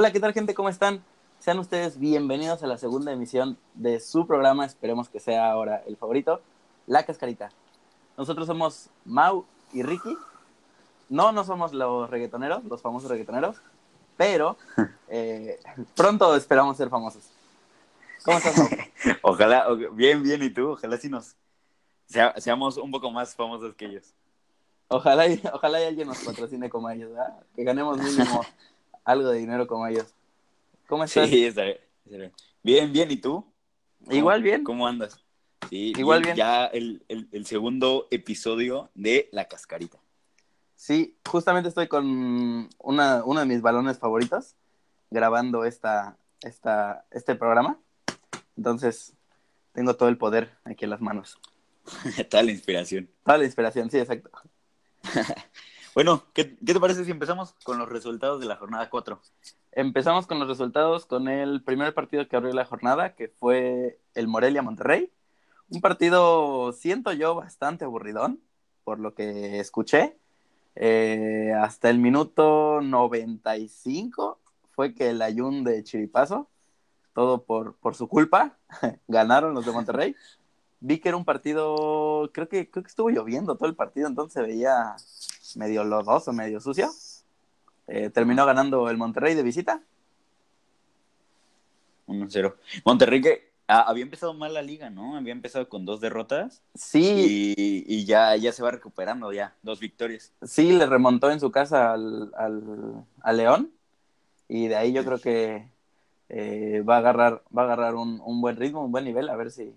Hola, ¿qué tal gente? ¿Cómo están? Sean ustedes bienvenidos a la segunda emisión de su programa, esperemos que sea ahora el favorito, La Cascarita. Nosotros somos Mau y Ricky. No, no somos los reggaetoneros, los famosos reggaetoneros, pero eh, pronto esperamos ser famosos. ¿Cómo estás, Mau? Ojalá, bien, bien, ¿y tú? Ojalá sí nos sea- seamos un poco más famosos que ellos. Ojalá, y, ojalá y alguien nos patrocine como ellos, ¿verdad? Que ganemos mínimo algo de dinero como ellos. ¿Cómo estás? Sí, estaré- estaré. Bien, bien, ¿y tú? ¿Cómo- Igual bien. ¿Cómo andas? Sí, Igual bien. Ya el, el- el segundo episodio de La Cascarita. Sí, justamente estoy con una, uno de mis balones favoritos grabando esta, esta, este programa. Entonces, tengo todo el poder aquí en las manos. Toda la inspiración. Toda la inspiración, sí, exacto. Bueno, ¿qué, te parece si empezamos con los resultados de la jornada 4? Empezamos con los resultados con el primer partido que abrió la jornada, que fue el Morelia Monterrey. Un partido, siento yo, bastante aburridón, por lo que escuché. Eh, hasta el minuto 95 fue que el Ayun de Chiripazo, todo por, por su culpa, ganaron los de Monterrey. Vi que era un partido, creo que, creo que estuvo lloviendo todo el partido, entonces se veía medio lodoso, medio sucio. Eh, terminó ganando el Monterrey de visita. 1-0. Monterrey que ah, había empezado mal la liga, ¿no? Había empezado con dos derrotas Sí, y, y ya, ya se va recuperando, ya, dos victorias. sí, le remontó en su casa al, al, al León. Y de ahí yo creo que eh, va a agarrar, va a agarrar un, un buen ritmo, un buen nivel, a ver si.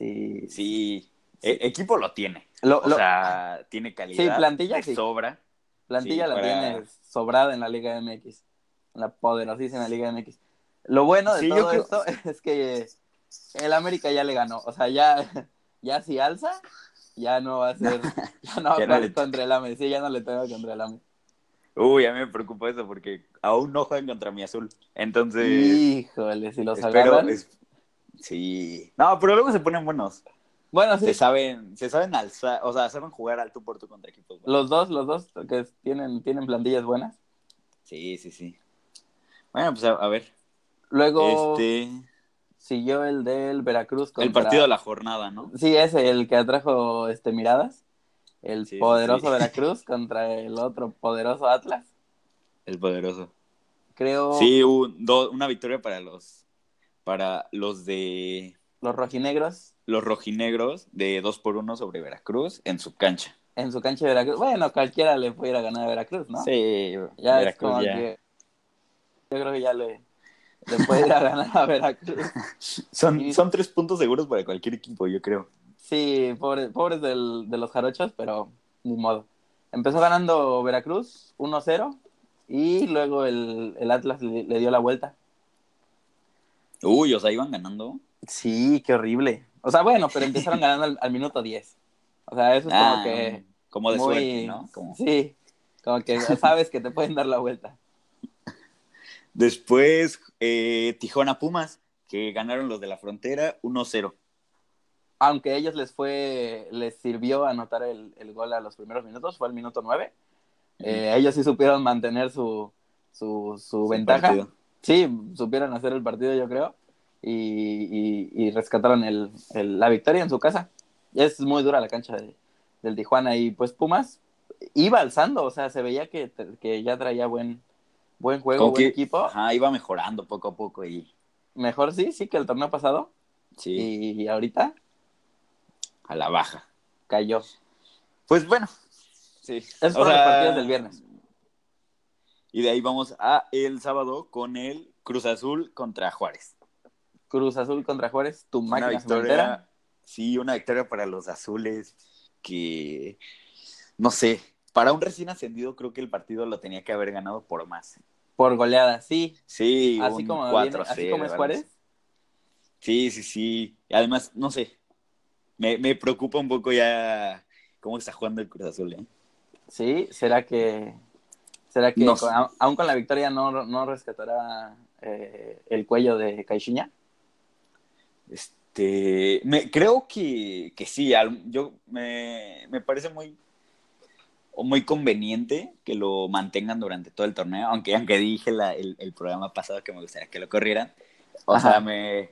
Si Sí, e- equipo lo tiene. Lo- o lo- sea, tiene calidad. Sí, plantilla sí. sobra. plantilla sí, la para- tiene sobrada en la Liga MX. En la poderosísima Liga MX. Lo bueno de Sí, todo creo- esto es que el América ya le ganó. O sea, ya, ya si alza, ya no va a ser. Ya no va a no le- contra el AME. Sí, ya no le toca contra el AME. Uy, a mí me preocupa eso porque aún no juegan contra mi azul. Entonces, Híjole, si los espero. agarran. es- Sí. No, pero luego se ponen buenos. Bueno, sí, Se saben, se saben alzar, o sea, saben jugar al tú por tú contra equipos. los dos, los dos que tienen, tienen plantillas buenas. Sí, sí, sí. Bueno, pues a, a ver. Luego Este. siguió el del Veracruz contra... El partido de la jornada, ¿no? Sí, ese, el que atrajo este, miradas. El sí, poderoso sí. Veracruz contra el otro poderoso Atlas. El poderoso. Creo Sí, un- do- una victoria para los para los de los rojinegros los rojinegros de 2 por 1 sobre Veracruz en su cancha. en su cancha de Veracruz. Bueno, cualquiera le puede ir a ganar a Veracruz, ¿no? Sí, ya es como ya. que yo creo que ya le, le puede ir a ganar a Veracruz. Son, son tres puntos seguros para cualquier equipo, yo creo. Sí, pobre- pobres del- de los jarochos, pero ni modo. Empezó ganando Veracruz 1-0 y luego el, el Atlas le, le dio la vuelta. Uy, o sea, iban ganando. Sí, qué horrible. O sea, bueno, pero empezaron ganando al, al minuto 10. O sea, eso es Ah, como que... como de muy- suerte, ¿no? Como... Sí, como que sabes que te pueden dar la vuelta. Después, eh, Tijuana Pumas, que ganaron los de la frontera 1-0. Aunque a ellos les fue, les sirvió anotar el, el gol a los primeros minutos, fue al minuto 9. Eh, ellos sí supieron mantener su, su, su Su ventaja. partido. Sí, supieron hacer el partido, yo creo. Y, y- y rescataron el, el- la victoria en su casa. Es muy dura la cancha de- del Tijuana. Y pues Pumas iba alzando, o sea, se veía que, que ya traía buen, buen juego, Como buen que equipo. ajá, iba mejorando poco a poco y Mejor sí, sí que el torneo pasado. sí, Y ahorita a la baja. cayó. Pues bueno, sí. Esos O fueron los sea, partidos del viernes. Y de ahí vamos a el sábado con el Cruz Azul contra Juárez. Cruz Azul contra Juárez, tu Una máquina victoria, sí, una victoria para los azules que, no sé, para un recién ascendido creo que el partido lo tenía que haber ganado por más. Por goleada, sí. Sí, Así como, viene- 4 así como es Juárez. Sí, sí, sí. Además, no sé, me, me preocupa un poco ya cómo está jugando el Cruz Azul, ¿eh? Sí, ¿será que, será que No con- aún con la victoria no, no rescatará eh, el cuello de Caixinha? Este, me, creo que, que sí, al- yo me, me parece muy muy conveniente que lo mantengan durante todo el torneo, aunque, aunque dije la, el, el, programa pasado que me gustaría que lo corrieran. O Ajá. sea, me,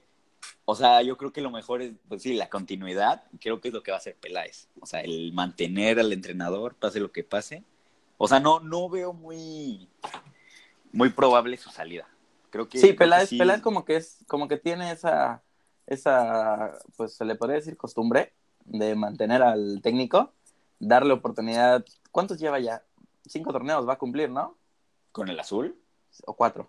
o sea, yo creo que lo mejor es, pues sí, la continuidad. Creo que es lo que va a hacer Peláez. O sea, el mantener al entrenador, pase lo que pase. O sea, no, no veo muy, muy probable su salida. Creo que. Sí, Peláez, sí. Peláez como que es, como que tiene esa, esa, pues se le podría decir costumbre de mantener al técnico, darle oportunidad. ¿Cuántos lleva ya? Cinco torneos va a cumplir, ¿no? ¿Con el azul? O cuatro.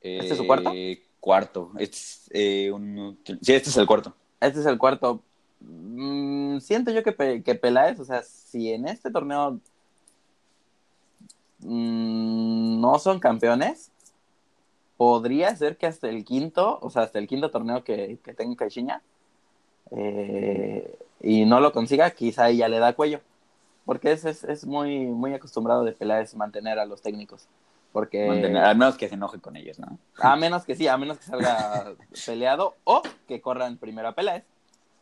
¿Este es su cuarto? Eh, cuarto. Este es, eh, un... Sí, este es el cuarto. Este es el cuarto. Mm, siento yo que, que Peláez, o sea, si en este torneo mm, no son campeones, podría ser que hasta el quinto, o sea, hasta el quinto torneo que, que tenga Caixinha, eh, y no lo consiga, quizá ya le da cuello. Porque es, es, es muy, muy acostumbrado de Peláez mantener a los técnicos. Porque... a menos que se enoje con ellos, ¿no? A menos que sí, a menos que salga peleado o que corran primero a Peláez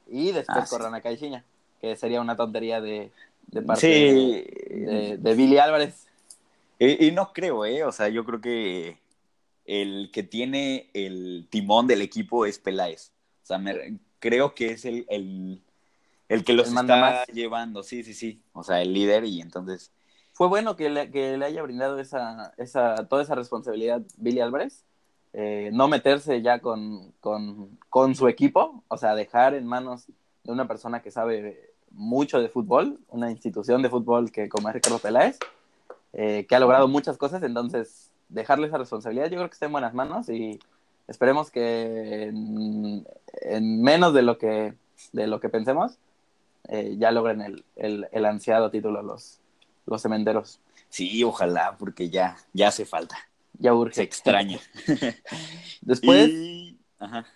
y después ah, corran sí. a Caixinha, que sería una tontería de, de parte sí. de, de, Billy Álvarez. Y, y, no creo, ¿eh? O sea, yo creo que el que tiene el timón del equipo es Peláez. O sea, me, creo que es el, el, el que los el está más. llevando, sí, sí, sí. O sea, el líder y entonces fue bueno que le, que le haya brindado esa, esa, toda esa responsabilidad Billy Álvarez. Eh, no meterse ya con, con, con, su equipo, o sea, dejar en manos de una persona que sabe mucho de fútbol, una institución de fútbol que como es Ricardo Peláez, eh, que ha logrado muchas cosas, entonces dejarle esa responsabilidad yo creo que está en buenas manos y esperemos que en, en menos de lo que, de lo que pensemos eh, ya logren el, el, el ansiado título los, los cementeros. Sí, ojalá, porque ya, ya hace falta. Ya urge. Se extraña. después, y... Ajá.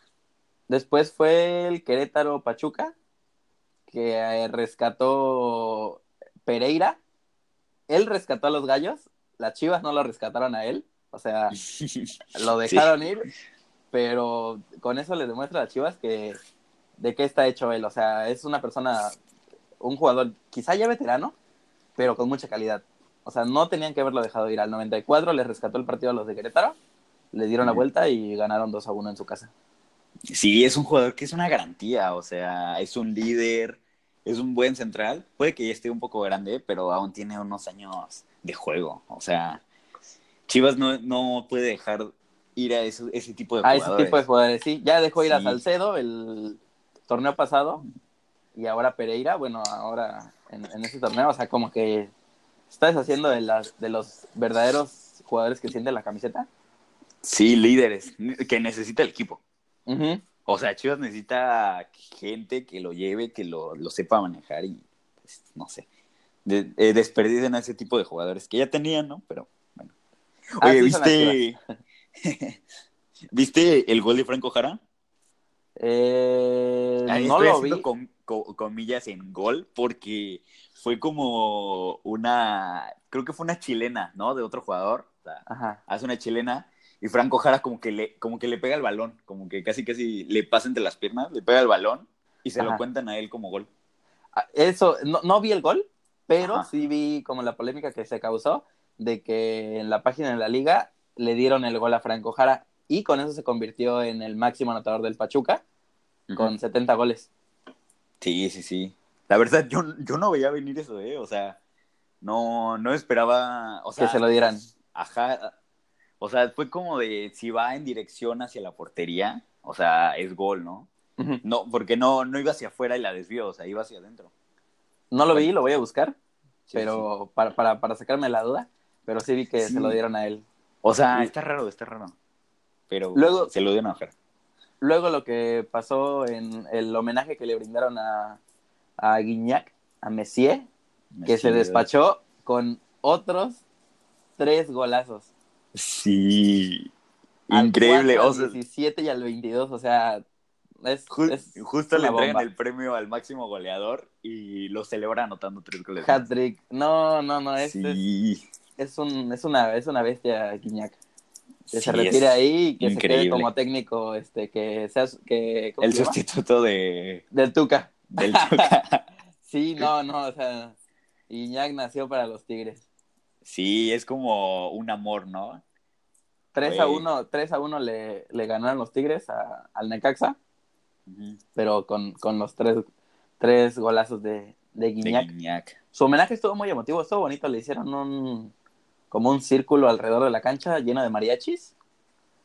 después fue el Querétaro Pachuca, que eh, rescató Pereira. Él rescató a los gallos, las chivas no lo rescataron a él, o sea, lo dejaron sí. ir, pero con eso le demuestra a las chivas que de qué está hecho él, o sea, es una persona, un jugador quizá ya veterano, pero con mucha calidad. O sea, no tenían que haberlo dejado ir. Al 94 les rescató el partido a los de Querétaro, le dieron la vuelta y ganaron 2 a 1 en su casa. Sí, es un jugador que es una garantía, o sea, es un líder, es un buen central. Puede que ya esté un poco grande, pero aún tiene unos años de juego. O sea, Chivas no, no puede dejar ir a ese, ese tipo de jugadores. A ese tipo de jugadores, sí. Ya dejó ir sí. a Salcedo el torneo pasado y ahora Pereira, bueno, ahora en, en ese torneo, o sea, como que está deshaciendo de, las, de los verdaderos jugadores que sienten la camiseta. Sí, líderes, que necesita el equipo. Uh -huh. O sea, Chivas necesita gente que lo lleve, que lo, lo sepa manejar y, pues, no sé, de, eh, desperdicen a ese tipo de jugadores que ya tenían, ¿no? Pero, bueno. Ah, Oye, ¿viste, ¿viste el gol de Franco Jara? Eh, no lo vi. Con, con, comillas en gol porque fue como una, creo que fue una chilena, ¿no? De otro jugador. O sea, Ajá. hace una chilena y Franco Jara como que le, como que le pega el balón, como que casi casi le pasa entre las piernas, le pega el balón y se Ajá. lo cuentan a él como gol. Ah, eso, no, no vi el gol, pero Ajá. sí vi como la polémica que se causó de que en la página de la liga le dieron el gol a Franco Jara y con eso se convirtió en el máximo anotador del Pachuca con 70 goles. Sí, sí, sí. La verdad, yo, yo no veía venir eso, ¿eh? O sea, no, no esperaba. O sea, que se lo dieran. Ajá. O sea, fue como de si va en dirección hacia la portería, o sea, es gol, ¿no? Uh -huh. No, porque no, no iba hacia afuera y la desvió, o sea, iba hacia adentro. No lo vi, lo voy a buscar, sí, pero sí. Para, para, para sacarme la duda, pero sí vi que sí. se lo dieron a él. O sea, está raro, está raro. Pero Luego, se lo dieron a Jara luego lo que pasó en el homenaje que le brindaron a, a Guignac, a Messier, Messier, que se despachó con otros tres golazos. Sí, increíble. Al 4, al 17 y al 22, o sea, es, Just, es justo le entregan el premio al máximo goleador y lo celebra anotando tres goles. Hat-trick. No, no, no, este sí. es, es, un, es, una, es una bestia Guignac que sí, se retire ahí y que increíble. se quede como técnico, este, que seas que el sustituto de del Tuca. Del Tuca. sí, no, no, o sea, Iñak nació para los Tigres. Sí, es como un amor, ¿no? 3 a Güey. 1, 3 a 1 le, le ganaron los Tigres a- al Necaxa, pero con, con los tres, tres golazos de, de De Guiñac. Su homenaje estuvo muy emotivo, estuvo bonito, le hicieron un como un círculo alrededor de la cancha lleno de mariachis.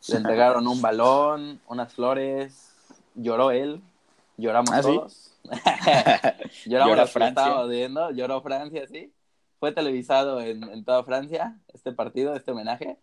Le entregaron un balón, unas flores, lloró él, lloramos ¿Ah, sí? todos. Lloramos Llora los que Francia. viendo, lloró Francia, sí. Fue televisado en, en toda Francia este partido, este homenaje.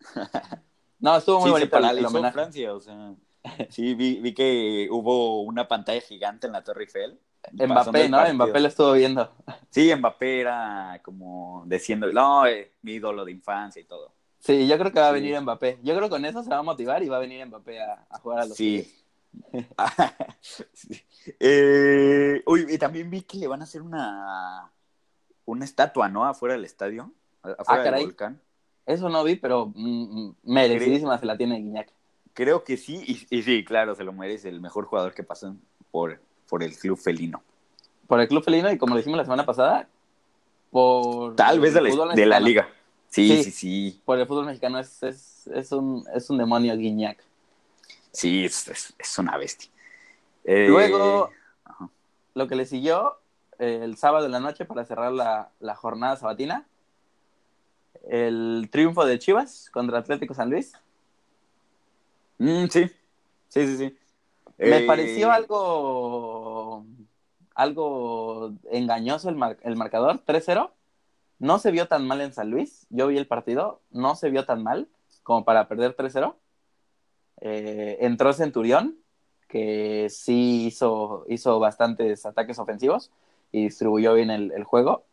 No, estuvo muy sí, se bonito el- homenaje. Francia, o sea. Sí, vi, vi que hubo una pantalla gigante en la Torre Eiffel. Mbappé, ¿no? Mbappé lo estuvo viendo. Sí, Mbappé era como diciendo, no, eh, mi ídolo de infancia y todo. Sí, yo creo que va a Sí. venir Mbappé. Yo creo que con eso se va a motivar y va a venir Mbappé a, a jugar a los Sí. Sí. Eh, uy, y también vi que le van a hacer una, una estatua, ¿no? Afuera del estadio, a- afuera del Ah, volcán. Eso no vi, pero mm, mm, merecidísima se la tiene Guiñac. Creo que sí, y, y sí, claro, se lo merece el mejor jugador que pasó por, por el club felino. Por el club felino y como lo dijimos la semana pasada, por Tal vez de la, de la liga. Sí, Sí. sí, sí. Por el fútbol mexicano es, es, es, un, es un demonio Guiñac. Sí, es, es- es una bestia. Eh, Luego, ajá. lo que le siguió eh, el sábado en la noche para cerrar la, la jornada sabatina, el triunfo de Chivas contra Atlético San Luis. Mm, sí, sí, sí, sí. Me Eh, pareció algo algo engañoso el, mar- el marcador, 3-0. No se vio tan mal en San Luis. Yo vi el partido, no se vio tan mal como para perder 3-0. Eh, entró Centurión, que sí hizo, hizo bastantes ataques ofensivos y distribuyó bien el, el juego.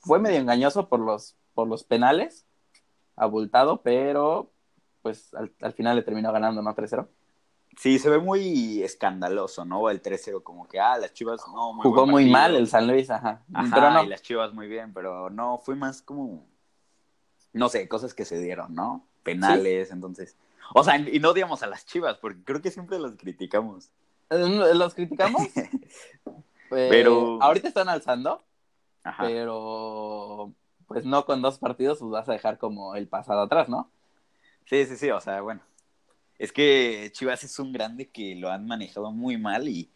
Fue medio engañoso por los, por los penales, abultado, pero pues al, al final le terminó ganando, ¿no? 3-0. Sí, se ve muy escandaloso, ¿no? El 3-0, como que, ah, las chivas, no, muy Jugó muy mal el San Luis, ajá. Ajá, pero no, y las chivas muy bien, pero no, fue más como, no sé, cosas que se dieron, ¿no? Penales, entonces. O sea, y no odiamos a las chivas, porque creo que siempre las criticamos. Eh, ¿Los criticamos? Eh, Pero- Ahorita están alzando, Ajá. pero pues no con dos partidos pues vas a dejar como el pasado atrás, ¿no? Sí, sí, sí, o sea, bueno. Es que Chivas es un grande que lo han manejado muy mal y,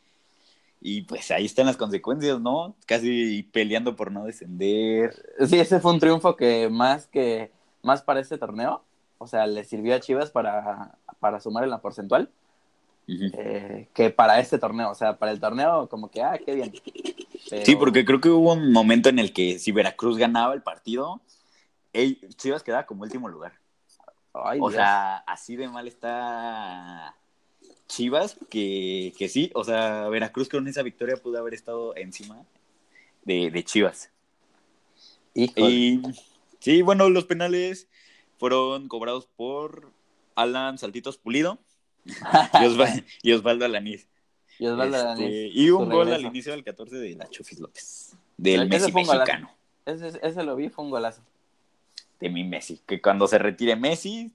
y pues ahí están las consecuencias, ¿no? Casi peleando por no descender. Sí, ese fue un triunfo que más que más para este torneo, o sea, le sirvió a Chivas para, para sumar en la porcentual, eh, que para este torneo, o sea, para el torneo como que, ah, qué bien. Pero- Sí, porque creo que hubo un momento en el que si Veracruz ganaba el partido, Chivas quedaba como último lugar. Ay, O Dios. sea, así de mal está Chivas que, que sí, o sea, Veracruz con esa victoria pudo haber estado encima de, de Chivas. Híjole. Y sí, bueno, los penales fueron cobrados por Alan Saltitos Pulido y, Osva- y Osvaldo Alaniz. Y Osvaldo Este, Alanís, y un gol al inicio del 14 de la Chofis López, del Ese Messi mexicano, Ese, ese lo vi, fue un golazo. de mi Messi, que cuando se retire Messi,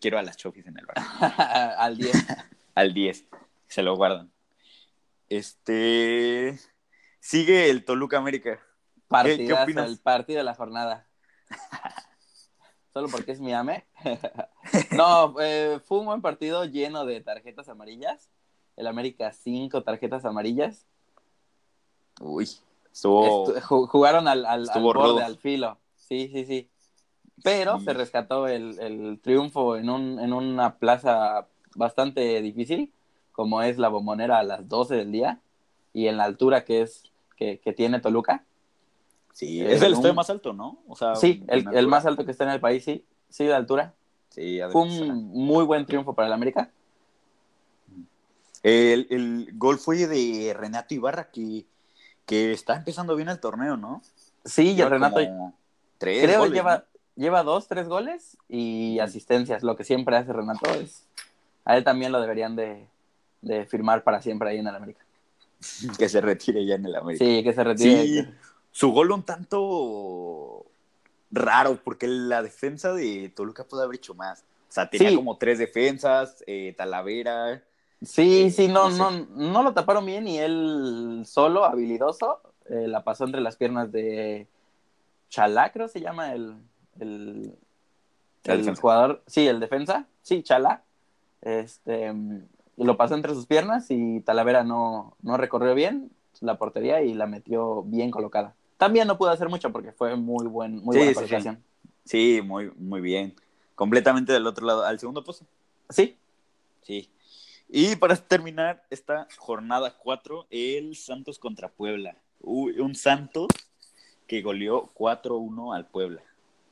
quiero a las Chofis en el bar. Al 10. al 10. Se lo guardan. Este. Sigue el Toluca América. Partidazo, opinas? el partido de la jornada. Solo porque es mi ame. no, eh, fue un buen partido lleno de tarjetas amarillas. El América, cinco tarjetas amarillas. Uy. Estuvo. Estu- ju- jugaron al, al, al estuvo borde, al filo. Sí, sí, sí. Pero Sí. se rescató el, el triunfo en, un, en una plaza bastante difícil, como es la bombonera a las 12 del día, y en la altura que es que, que tiene Toluca. Sí, es el un- estadio más alto, ¿no? O sea, Sí, el, el más alto que está en el país, sí, sí, de altura. Sí, Fue un muy buen triunfo para el América. el, el gol fue de Renato Ibarra, que, que está empezando bien el torneo, ¿no? Sí, y Lleva Renato Tres creo goles, lleva, ¿no? lleva dos, tres goles y asistencias, lo que siempre hace Renato. Es, a él también lo deberían de, de firmar para siempre ahí en el América. Que se retire ya en el América. Sí, que se retire. Sí, su gol un tanto raro, porque la defensa de Toluca pudo haber hecho más. O sea, tenía Sí. como tres defensas, eh, Talavera. Sí, Eh, sí, no, no no, no, lo taparon bien y él solo, habilidoso, eh, la pasó entre las piernas de Chalá, creo se llama el, el, El jugador, sí, el defensa, sí, Chalá, este, lo pasó entre sus piernas y Talavera no, no recorrió bien la portería y la metió bien colocada. También no pudo hacer mucho porque fue muy buen, muy Sí, buena sí, colocación. Sí, muy, muy bien. Completamente del otro lado, al segundo pozo. Sí, Sí. Y para terminar esta jornada 4, el Santos contra Puebla. Uy, un Santos que goleó 4-1 al Puebla.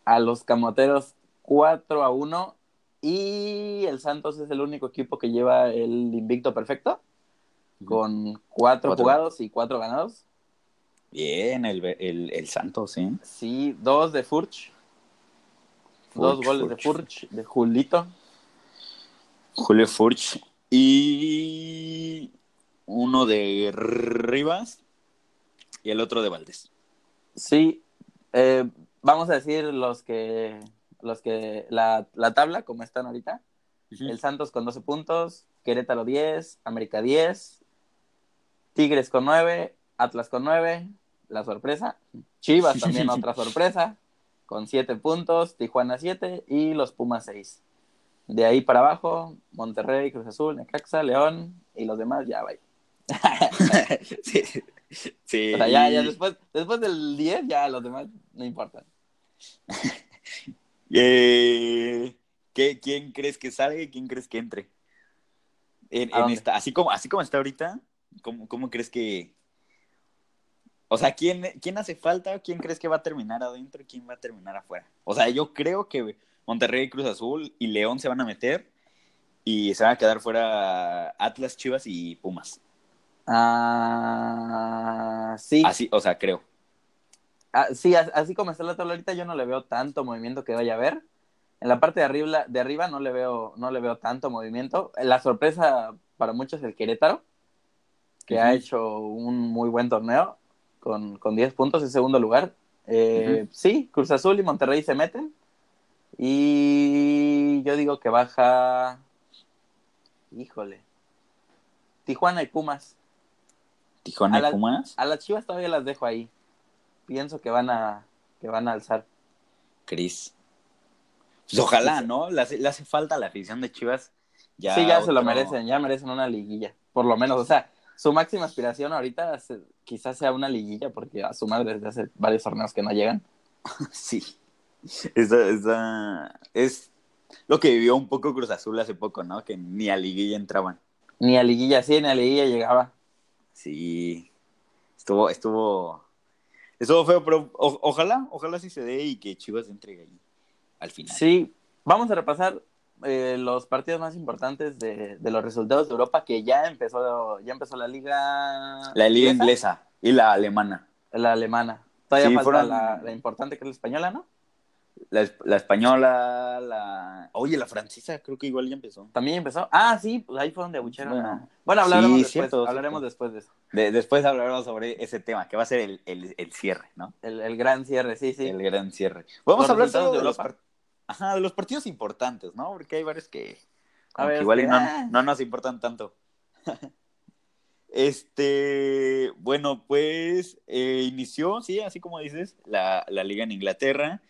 a los Camoteros 4 a 1 y el Santos es el único equipo que lleva el invicto perfecto con cuatro, Cuatro. jugados y cuatro ganados. Bien, el, el, el Santos, ¿sí? Sí, dos de Furch, dos Furch, goles de Furch, de Julito. Julio Furch y uno de Rivas y el otro de Valdés. Sí, eh, vamos a decir los que, los que, la, la tabla como están ahorita. El Santos con 12 puntos, Querétaro 10, América 10, Tigres con 9, Atlas con 9, la sorpresa, Chivas también otra sorpresa, con 7 puntos, Tijuana 7 y los Pumas 6. De ahí para abajo, Monterrey, Cruz Azul, Necaxa, León y los demás ya vaya. sí, sí. O sea, ya, ya después, después del 10 ya los demás no importan. Eh, ¿qué- ¿Quién crees que salga y quién crees que entre? En, esta, así, como, así como está ahorita, ¿cómo, cómo crees que... O sea, ¿quién, ¿quién hace falta? ¿Quién crees que va a terminar adentro y quién va a terminar afuera? O sea, yo creo que Monterrey, Cruz Azul y León se van a meter y se van a quedar fuera Atlas, Chivas y Pumas. Ah, sí. Así, o sea, creo. Ah, sí, as- así como está la tabla ahorita, yo no le veo tanto movimiento que vaya a haber. En la parte de arriba, de arriba no le veo, no le veo tanto movimiento. La sorpresa para muchos es el Querétaro, que ha hecho un muy buen torneo con, con 10 puntos en segundo lugar. Eh. Sí, Cruz Azul y Monterrey se meten. Y yo digo que baja. Híjole. Tijuana y Pumas. Tijuana la- y Pumas. A las Chivas todavía las dejo ahí. Pienso que van a, que van a alzar. Cris. Pues ojalá, ¿no? Le hace, le hace falta la afición de Chivas. Ya sí, ya se lo merecen, ya merecen una liguilla, por lo menos. O sea, su máxima aspiración ahorita quizás sea una liguilla, porque a su madre desde hace varios torneos que no llegan. Sí. Esa, esa- es lo que vivió un poco Cruz Azul hace poco, ¿no? Que ni a liguilla entraban. Ni a liguilla, sí, ni a liguilla llegaba. Sí. Estuvo, estuvo, estuvo feo, pero o- ojalá, ojalá sí se dé y que Chivas entre ahí al final. Sí, vamos a repasar eh, los partidos más importantes de, de los resultados de Europa, que ya empezó, ya empezó la liga. La liga inglesa y la alemana. La alemana. Todavía Sí, falta fueron- la, la importante que es la española, ¿no? La, es- la española, la... Oye, la francesa creo que igual ya empezó. También empezó. Ah, sí, pues ahí fue donde abucheron. Bueno. hablaremos, Sí, después, cierto, hablaremos cierto. después de eso. De- después hablaremos sobre ese tema, que va a ser el, el- el cierre, ¿no? El, el gran cierre, sí, sí. El gran cierre. Vamos a hablar solo de de los, Europa. Ajá, de los partidos importantes, ¿no? Porque hay varios que, A como ver, que igual que, no, ah. no nos importan tanto. este, bueno, pues eh, inició, sí, así como dices, la, la liga en Inglaterra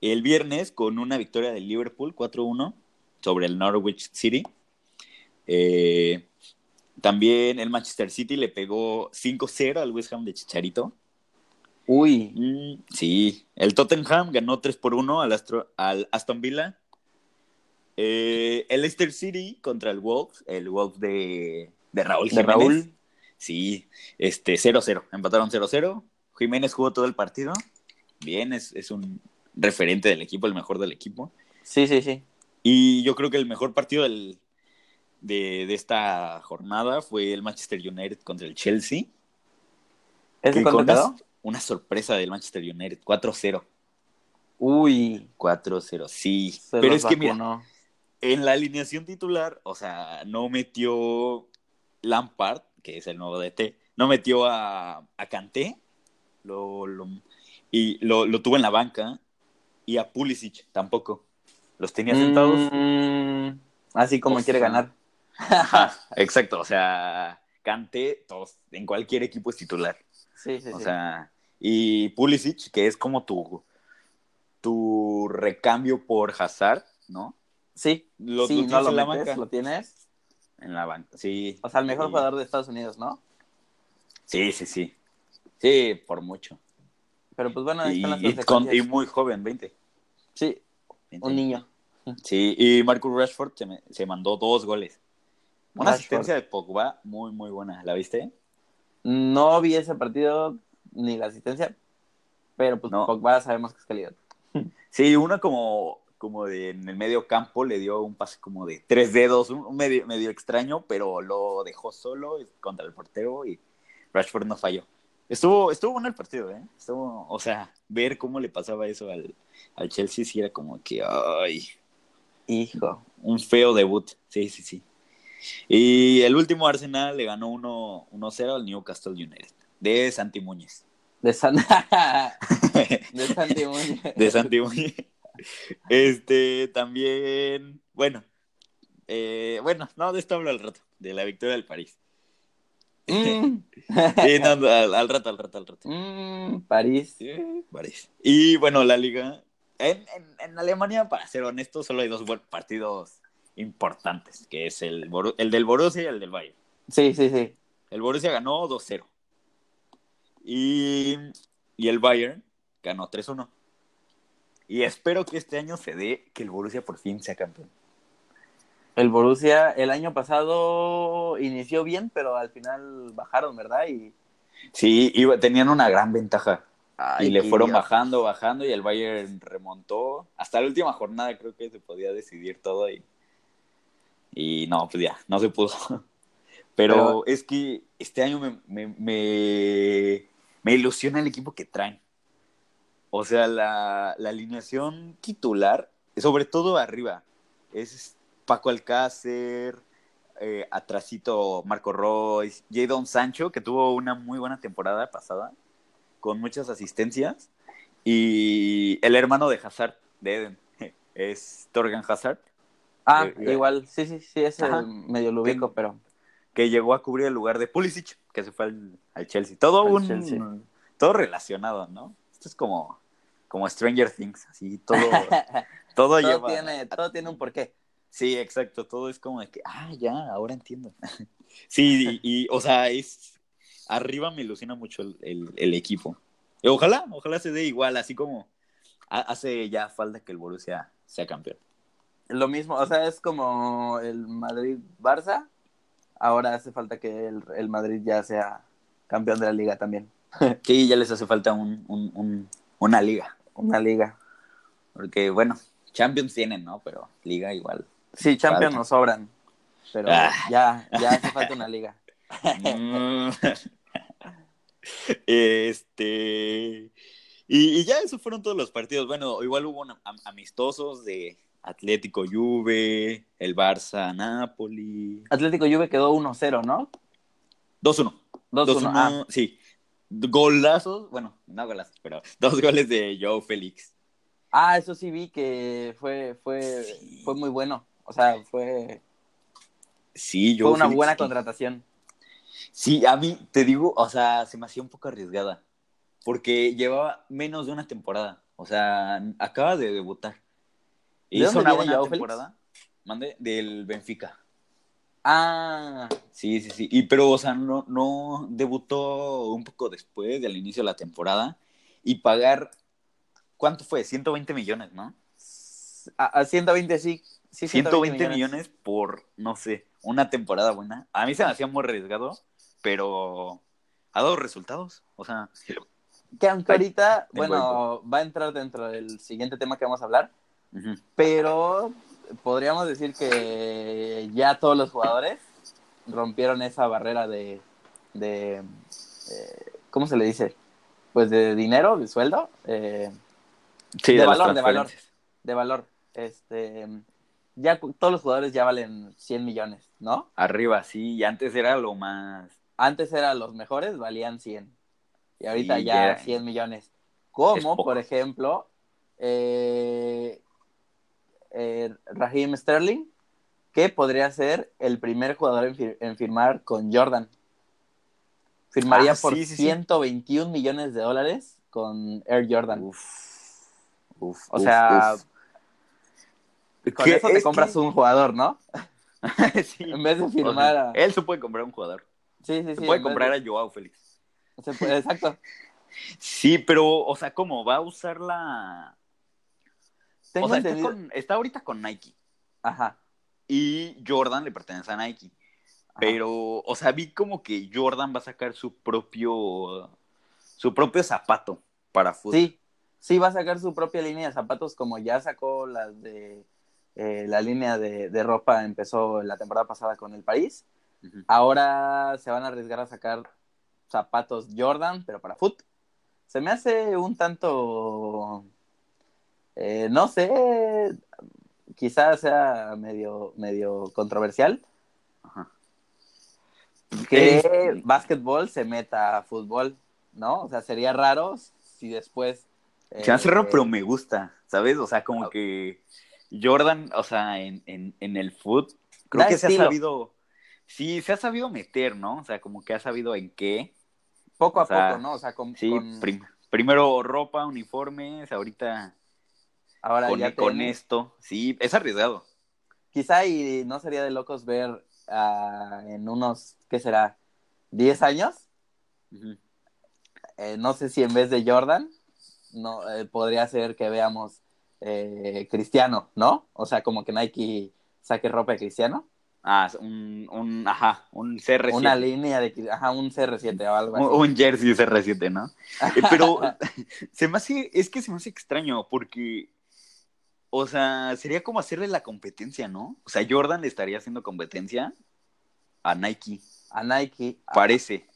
el viernes con una victoria del Liverpool 4-1 sobre el Norwich City. Eh, también el Manchester City le pegó 5-0 al West Ham de Chicharito. Uy, Mm, sí, el Tottenham ganó 3 por 1 al, Astro- al Aston Villa. Eh, el Leicester City contra el Wolves, el Wolves de, de Raúl de Jiménez. Raúl. Sí, este 0-0, empataron 0-0. Jiménez jugó todo el partido. Bien, es, es un referente del equipo, el mejor del equipo. Sí, sí, sí. Y yo creo que el mejor partido del- de, de esta jornada fue el Manchester United contra el Chelsea. ¿Ese cuánto quedó? Una, sorpresa del Manchester United, 4-0. Uy, 4-0, sí. se Pero es que mira, en la alineación titular, o sea, no metió Lampard, que es el nuevo DT, no metió a, a Kanté, lo, lo- y lo, lo tuvo en la banca, y a Pulisic tampoco. Los tenía sentados. Mm, así como O quiere ganar. Exacto, o sea, Kanté, todos, en cualquier equipo es titular. Sí, sí, O sí. sea, y Pulisic, que es como tu, tu recambio por Hazard, ¿no? sí, Lo, sí, lo no tienes lo en la metes, banca. lo tienes. En la banca, sí. O sea, el mejor Y- jugador de Estados Unidos, ¿no? Sí, sí, sí. Sí, por mucho. Pero pues bueno, ahí Y, están las y con- y muy joven, 20. Sí, 20. un niño. Sí, y Marcus Rashford se, me- se mandó dos goles. Una Rashford. asistencia de Pogba muy, muy buena. ¿La viste? No vi ese partido ni la asistencia, pero pues No. Pogba sabemos que es calidad. Sí, una como, como de en el medio campo le dio un pase como de tres dedos, un, medio, medio extraño, pero lo dejó solo contra el portero y Rashford no falló. Estuvo, estuvo bueno el partido, ¿eh? Estuvo, o sea, ver cómo le pasaba eso al, al Chelsea sí era como que, ay, Hijo. un feo debut. Sí, sí, sí. Y el último Arsenal le ganó 1 1-0 al Newcastle United de Santi Muñez. De San... de Santi Muñoz. de Santi Muñez. Este, también, bueno, eh, bueno, no, de esto hablo al rato, de la victoria del París. Mm. Sí, no, no, al, al rato, al rato, al rato. Mm, París. Sí, París. Y bueno, la liga, en, en- en Alemania, para ser honesto, solo hay dos partidos importantes, que es el, el del Borussia y el del Bayern. Sí, sí, sí. El Borussia ganó 2-0. Y, y el Bayern ganó 3-1. Y espero que este año se dé que el Borussia por fin sea campeón. El Borussia el año pasado inició bien, pero al final bajaron, ¿verdad? Y Sí, iba- tenían una gran ventaja. Ay, y le fueron bajando, bajando, y el Bayern remontó. Hasta la última jornada creo que se podía decidir todo. Y, y no, pues ya, no se pudo. Pero, Pero- es que este año me, me, me, me ilusiona el equipo que traen. O sea, la, la alineación titular, sobre todo arriba, es Paco Alcácer, eh, atrasito Marco Royce, Jadon Sancho, que tuvo una muy buena temporada pasada, con muchas asistencias, y el hermano de Hazard, de Eden, es Torgan Hazard, Ah, Eh, igual, sí, sí, sí, ese Ajá. medio lo ubico, pero que llegó a cubrir el lugar de Pulisic, que se fue al, al Chelsea. Todo Al un Chelsea. todo relacionado, ¿no? Esto es como, como Stranger Things, así todo, todo, todo, lleva. tiene, todo tiene un porqué. Sí, exacto, todo es como de que, ah, ya, ahora entiendo. sí, y, y, o sea, es arriba me ilusiona mucho el, el- el equipo. Y ojalá, ojalá se dé igual, así como ha- hace ya falta que el Borussia sea campeón. Lo mismo, o sea, es como el Madrid-Barça. Ahora hace falta que el, el Madrid ya sea campeón de la liga también. Sí, ya les hace falta un, un- un- una liga. Una liga. Porque, bueno, Champions tienen, ¿no? Pero liga igual. Sí, Champions nos sobran. Pero Ah. ya, ya hace falta una liga. Mm. este. Y, y ya esos fueron todos los partidos. Bueno, igual hubo am- amistosos de Atlético Juve, el Barça, Napoli. Atlético Juve quedó 1-0, ¿no? 2-1. 2-1. 2-1, Ah, sí. Golazos, bueno, no golazos, pero dos goles de Joe Félix. Ah, eso sí vi que fue, fue, fue muy bueno. O sea, fue, Sí, fue Joe una Félix, buena contratación. Sí, a mí, te digo, o sea, se me hacía un poco arriesgada. Porque llevaba menos de una temporada. O sea, acaba de debutar. ¿De Hizo dónde una buena Joao Félix? temporada. Mande, del Benfica. Ah, Sí, sí, sí. Y pero, o sea, no, no debutó un poco después del inicio de la temporada. Y pagar, ¿cuánto fue? 120 millones, ¿no? a, a 120 sí. sí 120 millones. por, no sé, una temporada buena. A mí se me hacía muy arriesgado, pero ha dado resultados. O sea, Que aunque ahorita, bueno, va a entrar dentro del siguiente tema que vamos a hablar, pero podríamos decir que ya todos los jugadores rompieron esa barrera de, de eh, ¿cómo se le dice? Pues de dinero, de sueldo, eh, sí, De las valor, de valor. de valor. Este, ya todos los jugadores ya valen 100 millones, ¿no? Arriba, sí, y antes era lo más. Antes eran los mejores, valían 100. Y ahorita Sí, ya ya era- 100 millones. Es Como, por ejemplo, eh, eh, Raheem Sterling, que podría ser el primer jugador en, fir- en firmar con Jordan. Firmaría Ah, por sí, sí, sí. 121 millones de dólares con Air Jordan. Uf. Uf, O uf, sea. Con eso te compras que- un jugador, ¿no? En vez de firmar a... Él se puede comprar un jugador. Sí, sí, Se sí. puede comprar de- a Joao Félix. se puede- Exacto. Sí, pero, o sea, ¿cómo? ¿Va a usar la...? Tengo o sea, está, entendido... con- está ahorita con Nike. Ajá. Y Jordan le pertenece a Nike. ajá. Pero, o sea, vi como que Jordan va a sacar su propio... Su propio zapato para fútbol. Sí, sí va a sacar su propia línea de zapatos como ya sacó las de... eh, la línea de, de ropa empezó la temporada pasada con el París. Ujú. Ahora se van a arriesgar a sacar zapatos Jordan, pero para foot. Se me hace un tanto, eh, no sé, quizás sea medio, medio controversial Ajá. que básquetbol se meta a fútbol, ¿no? O sea, sería raro si después... Se me hace raro, eh, pero me gusta, ¿sabes? O sea, como Ah. que Jordan, o sea, en, en, en el foot, creo que se ha sabido, sí, se ha sabido meter, ¿no? O sea, como que ha sabido en qué. Poco a o sea, poco, ¿no? O sea, con, Sí, con- prim- primero ropa, uniformes, ahorita ahora con, ya con tenis. esto. Sí, es arriesgado. Quizá y no sería de locos ver ah, en unos, ¿qué será? ¿10 años? Ujú. Eh, no sé si en vez de Jordan, no eh, podría ser que veamos eh, Cristiano, ¿no? O sea, como que Nike saque ropa de Cristiano. Ah, un, un, ajá, un CR7. Una línea de, ajá, un CR7 o algo así. Un, un jersey CR7, ¿no? Eh, Pero se me hace, es que se me hace extraño porque, o sea, sería como hacerle la competencia, ¿no? O sea, Jordan le estaría haciendo competencia a Nike, A Nike. ah, parece.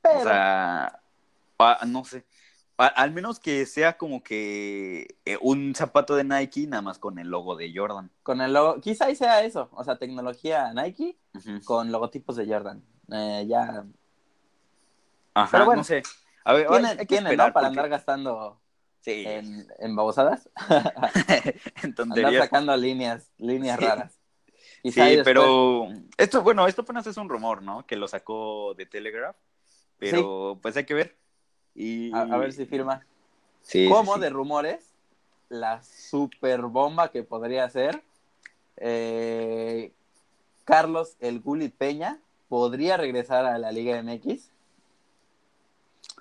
pero, O sea, ah, no sé. A- al menos que sea como que eh, un zapato de Nike nada más con el logo de Jordan. con el logo, quizá y sea eso, o sea, tecnología Nike con logotipos de Jordan. Eh, ya Ajá, Pero bueno, no sé. A ver, tiene, hay que tiene, esperar ¿no? Para porque- andar gastando Sí, en, en babosadas. en andar tonterías. sacando líneas, líneas Sí. raras. Sí, Quizá y después- pero esto, bueno, esto apenas es un rumor, ¿no? Que lo sacó de Telegraph, pero pues hay que ver. Y... A, a ver si firma. Sí, sí. de rumores, la super bomba que podría ser eh, Carlos El Gulit Peña podría regresar a la Liga MX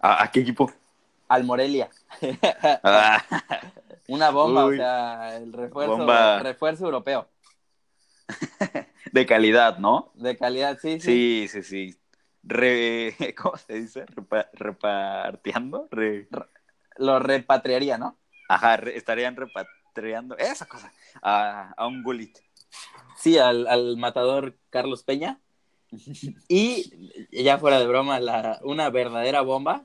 ¿A, a qué equipo? Al Morelia. Ah, Una bomba, Uy. o sea, el refuerzo, Bomba. refuerzo europeo de calidad, ¿no? de calidad, sí, sí. Sí, sí, sí. Re... ¿Cómo se dice? Repa- repartiendo. Re- Lo repatriaría, ¿no? Ajá, estarían repatriando esa cosa a, a un gulit. Sí, al, al matador Carlos Peña. Y ya fuera de broma, la, una verdadera bomba,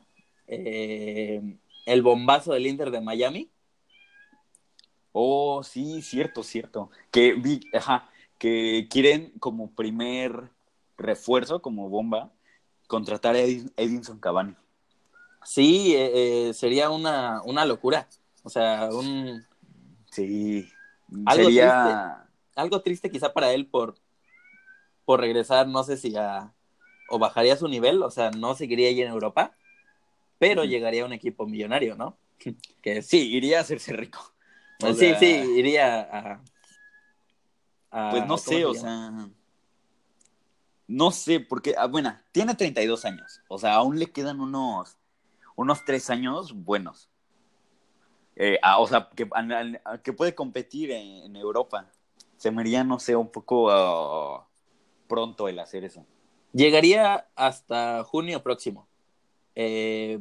eh, el bombazo del Inter de Miami. Oh, sí, cierto, cierto. Que vi, ajá, que quieren como primer refuerzo, como bomba, contratar a Edin- Edinson Cavani. Sí, eh, eh, sería una, una locura. O sea, un, Sí. Algo Sería. algo triste quizá para él por, por regresar, no sé si a, o bajaría su nivel, o sea, no seguiría ahí en Europa, pero llegaría a un equipo millonario, ¿no? Que sí, iría a hacerse rico. O sí, sea, sí, iría a... a- Pues no ¿cómo sé, o sea. No sé, porque, ah, bueno, tiene 32 años. O sea, aún le quedan unos, unos 3 años buenos. Eh, ah, o sea, que, que puede competir en, en Europa. Se me haría, no sé, un poco ah, pronto el hacer eso. Llegaría hasta junio próximo, eh,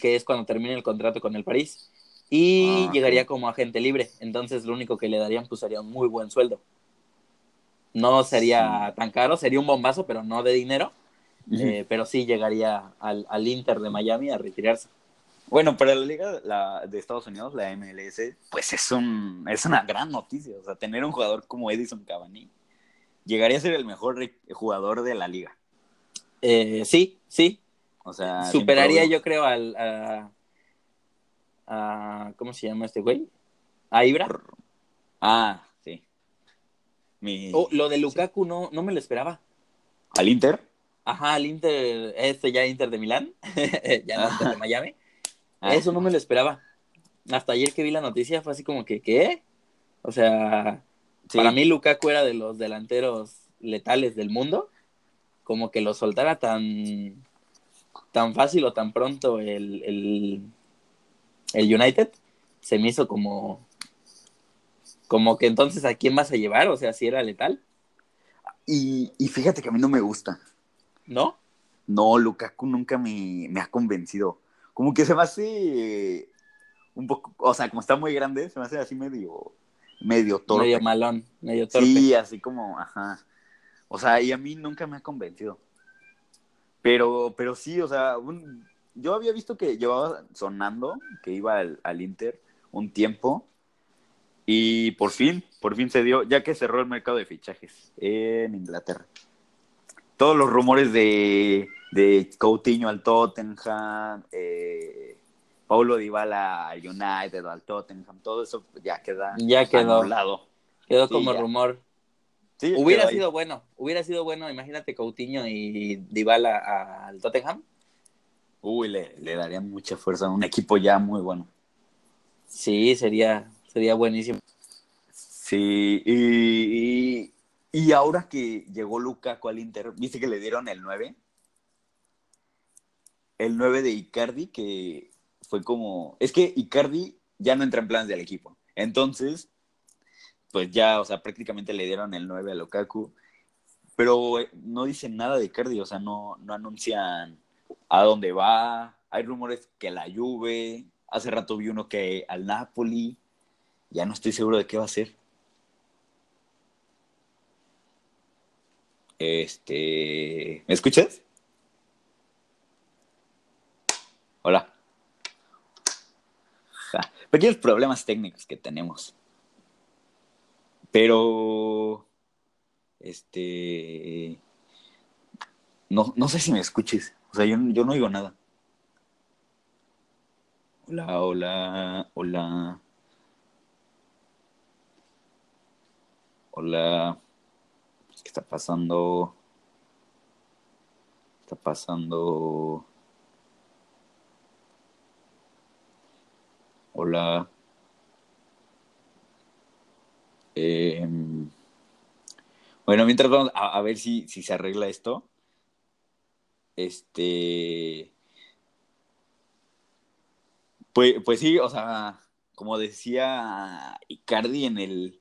que es cuando termine el contrato con el París. Y Ah, llegaría como agente libre. Entonces lo único que le darían pues sería un muy buen sueldo. No sería tan caro, sería un bombazo, pero no de dinero. Eh, pero sí llegaría al, al Inter de Miami a retirarse. Bueno, para la liga la- de Estados Unidos, la MLS, pues es un es una gran noticia. O sea, tener un jugador como Edison Cavani llegaría a ser el mejor jugador de la liga. Eh, sí, sí. O sea, Superaría yo creo al... A, a- ¿Cómo se llama este güey? A Ibra. Ah, sí. Mi... Oh, lo de Lukaku no, no me lo esperaba. ¿Al Inter? Ajá, el Inter, este ya Inter de Milán, ya no Inter de Miami. Ah. Eso no me lo esperaba. Hasta ayer que vi la noticia fue así como que, ¿qué? O sea, Sí. para mí Lukaku era de los delanteros letales del mundo. Como que lo soltara tan, tan fácil o tan pronto el, el, el United, se me hizo como, como que entonces a quién vas a llevar, o sea, si era letal, Y, y fíjate que a mí no me gusta. ¿no? No, Lukaku nunca me, me ha convencido. Como que se me hace eh, un poco, o sea, como está muy grande, se me hace así medio, medio torpe. Medio malón, medio torpe. Sí, así como, ajá. O sea, y a mí nunca me ha convencido. Pero, pero sí, o sea, un- yo había visto que llevaba sonando, que iba al, al Inter un tiempo. Y por fin, por fin se dio, ya que cerró el mercado de fichajes en Inglaterra. Todos los rumores de, de Coutinho al Tottenham, eh, Paulo Dybala al United, al Tottenham, todo eso ya queda Ya quedó. anulado. Quedó Sí, como ya. rumor. Sí, Hubiera ahí. sido bueno, hubiera sido bueno, imagínate Coutinho y Dybala al Tottenham. Uy, le, le darían mucha fuerza a un equipo ya muy bueno. Sí, sería, sería buenísimo. Sí, y, y, y ahora que llegó Lukaku al Inter, ¿viste que le dieron el 9? El 9 de Icardi, que fue como... Es que Icardi ya no entra en planes del equipo. Entonces, pues ya, o sea, prácticamente le dieron el 9 a Lukaku. Pero eh, no dicen nada de Icardi, o sea, no, no anuncian a dónde va. Hay rumores que la Juve. Hace rato vi uno que al Napoli. Ya no estoy seguro de qué va a ser. Este. ¿Me escuchas? Hola. Ja, Pequeños problemas técnicos que tenemos. Pero. Este. No, no sé si me escuches. O sea, yo, yo no oigo nada. Hola, hola, hola. Hola. ¿Qué está pasando? ¿Qué está pasando? Hola. Em, bueno, mientras vamos a, ver si, si se arregla esto. Este. Pues, pues sí, o sea, como decía Icardi en el.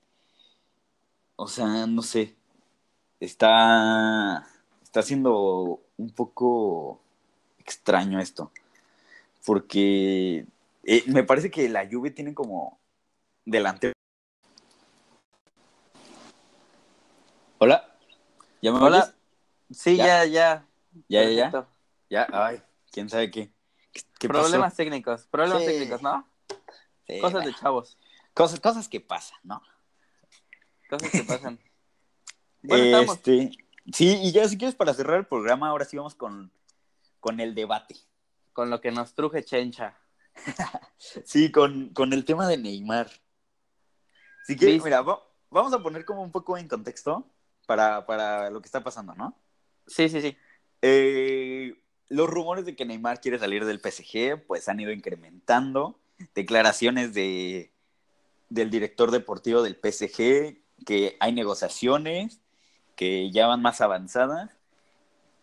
O sea, no sé. Está. Está siendo un poco extraño esto. Porque eh, me parece que la Juve tiene como delantero. Hola. ¿Ya me Hola. Sí, Ya. ya, ya. Ya, ya, ya. Ay, quién sabe qué. ¿Qué, qué pasó? Problemas técnicos, problemas Sí. técnicos, ¿no? Sí, Cosas bueno, de chavos, cosas, cosas que pasan, ¿no? cosas que pasan. Bueno, estamos. Este, sí, y ya si quieres para cerrar el programa, ahora sí vamos con, con el debate. Con lo que nos truje Chencha. Sí, con, con el tema de Neymar. Si quieres, mira, va- vamos a poner como un poco en contexto para, para lo que está pasando, ¿no? Sí, sí, sí. Eh, los rumores de que Neymar quiere salir del PSG, pues han ido incrementando. Declaraciones de, del director deportivo del PSG, que hay negociaciones, que ya van más avanzadas.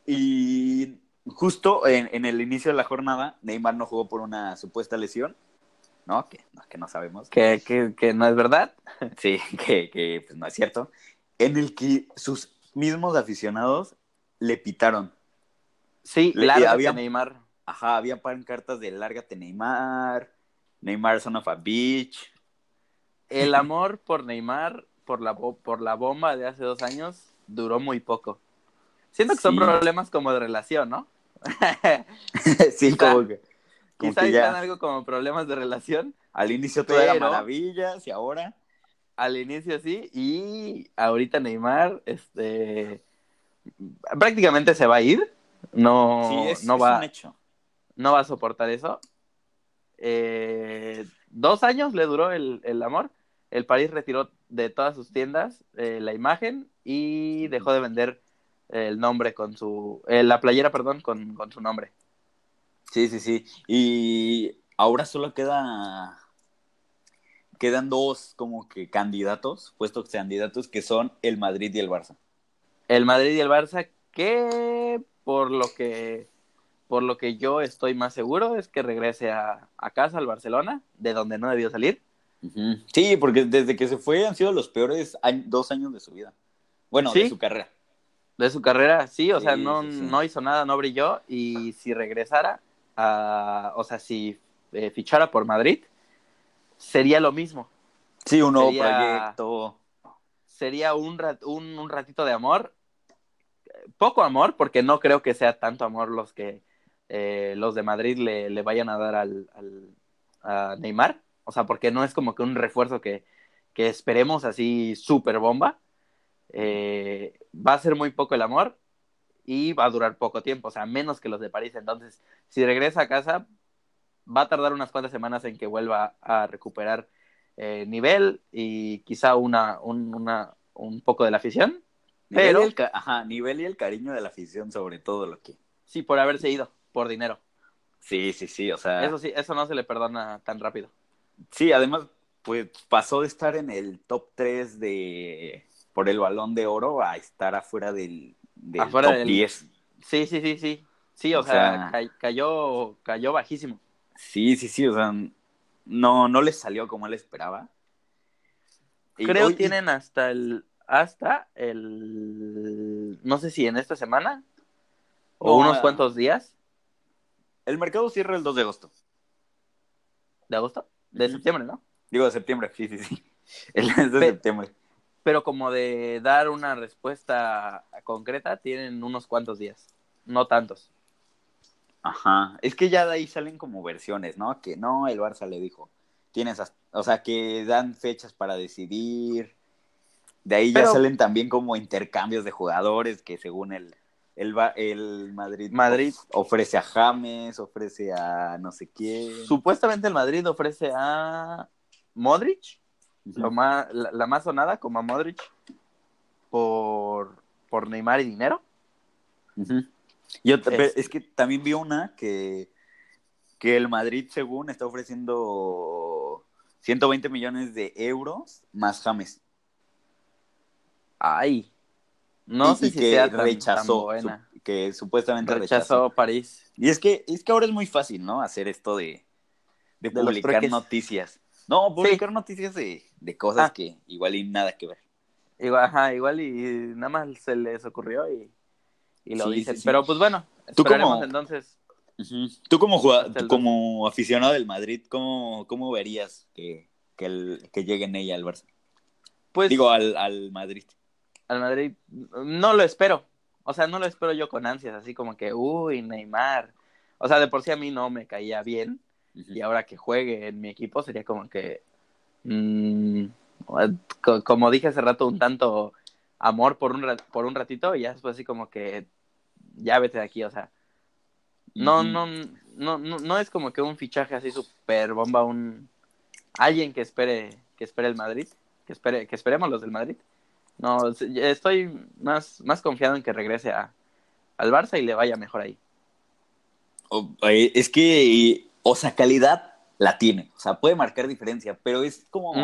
Y justo en, en el inicio de la jornada, Neymar no jugó por una supuesta lesión, ¿no? Que, no, que no sabemos. Que, que, que no es verdad. Sí, que, que, pues no es cierto. En el que sus mismos aficionados le pitaron. Sí, Le- claro, había- Neymar. Ajá, había pancartas de Lárgate Neymar, Neymar son of a bitch. El amor por Neymar, por la, por la bomba de hace dos años, duró muy poco. Siento que son Sí. problemas como de relación, ¿no? sí, Quizá- como que, como Quizá que están ya algo como problemas de relación. al inicio todo era maravillas y ahora Al inicio sí, y ahorita Neymar, este, prácticamente se va a ir. No, sí, es, no es va, hecho. no va a soportar eso. Eh, dos años le duró el, el amor. El París retiró de todas sus tiendas eh, la imagen y dejó de vender el nombre con su, eh, la playera, perdón, con, con su nombre. Sí, sí, sí. Y ahora solo queda quedan dos como que candidatos, puestos candidatos, que son el Madrid y el Barça. El Madrid y el Barça, que por lo que por lo que yo estoy más seguro es que regrese a, a casa, al Barcelona, de donde no debió salir. Sí, porque desde que se fue han sido los peores dos años de su vida. Bueno, de su carrera. De su carrera, sí, o sea, no, sí. no hizo nada, no brilló. Y si regresara, a, o sea, si eh, fichara por Madrid, sería lo mismo. Sí, un nuevo Sería- proyecto. Sería un, rat- un, un ratito de amor. Poco amor, porque no creo que sea tanto amor los que eh, los de Madrid le, le vayan a dar al, al- a Neymar. O sea, porque no es como que un refuerzo que, que esperemos así súper bomba. Eh, va a ser muy poco el amor y va a durar poco tiempo, o sea, menos que los de París. Entonces, si regresa a casa, va a tardar unas cuantas semanas en que vuelva a recuperar eh, nivel y quizá una, un, una, un poco de la afición. Nivel, Pero- y el ajá, nivel y el cariño de la afición sobre todo lo que... Sí, por haberse ido, por dinero. Sí, sí, sí, o sea... Eso sí, eso no se le perdona tan rápido. Sí, además, pues pasó de estar en el top 3 de... por el balón de oro a estar afuera del, del Afuera top del- 10. Sí, sí, sí, sí. Sí, o, O sea, sea- ca- cayó, cayó bajísimo. Sí, sí, sí, o sea, no, no les salió como él esperaba. Y Creo hoy- tienen hasta el hasta el no sé si en esta semana o No, unos ah. cuantos días El mercado cierra el 2 de agosto. de agosto, de septiembre, ¿no? Digo, de septiembre, sí, sí, sí. El 2 de Pe- septiembre. Pero como de dar una respuesta concreta tienen unos cuantos días, no tantos. Ajá. Es que ya de ahí salen como versiones, ¿no? Que no, el Barça le dijo. Tienes, hasta- o sea, que dan fechas para decidir. De ahí ya salen también como intercambios de jugadores que según el, el, el Madrid, Madrid. of- ofrece a James, ofrece a no sé quién. Supuestamente el Madrid ofrece a Modric, lo más, la, la más sonada como a Modric por, por Neymar y dinero. Ujú. Yo ta- Es- que también vi una que, que el Madrid, según, está ofreciendo 120 millones de euros más James. Ay, no Y- sé y si que sea tan, rechazó, tan buena. su- que supuestamente rechazó. Rechazó París. Y es que, es que ahora es muy fácil, ¿no? Hacer esto de, de publicar noticias. No, publicar noticias de, de cosas Ah. que igual y nada que ver. Igual, ajá, igual y nada más se les ocurrió y, y lo Sí, dicen. sí, sí. Pero pues bueno, Tú como- entonces. Tú como, jugad- Hasta el tú como aficionado del Madrid, ¿cómo, cómo verías que, que, el- que llegue ella al Barça? Pues Digo, al, al Madrid. al Madrid no lo espero. O sea, no lo espero yo con ansias, así como que, uy, Neymar. O sea, de por sí a mí no me caía bien. Y ahora que juegue en mi equipo sería como que, mm, co- como dije hace rato, un tanto amor por un, por un ratito y ya después así como que, ya vete de aquí, o sea. No, no, no, no, no es como que un fichaje así súper bomba, un alguien que espere, que espere el Madrid, que espere, que esperemos los del Madrid. No, estoy más, más confiado en que regrese a, al Barça y le vaya mejor ahí. Eh, es que, o sea, calidad la tiene. O sea, puede marcar diferencia, pero es como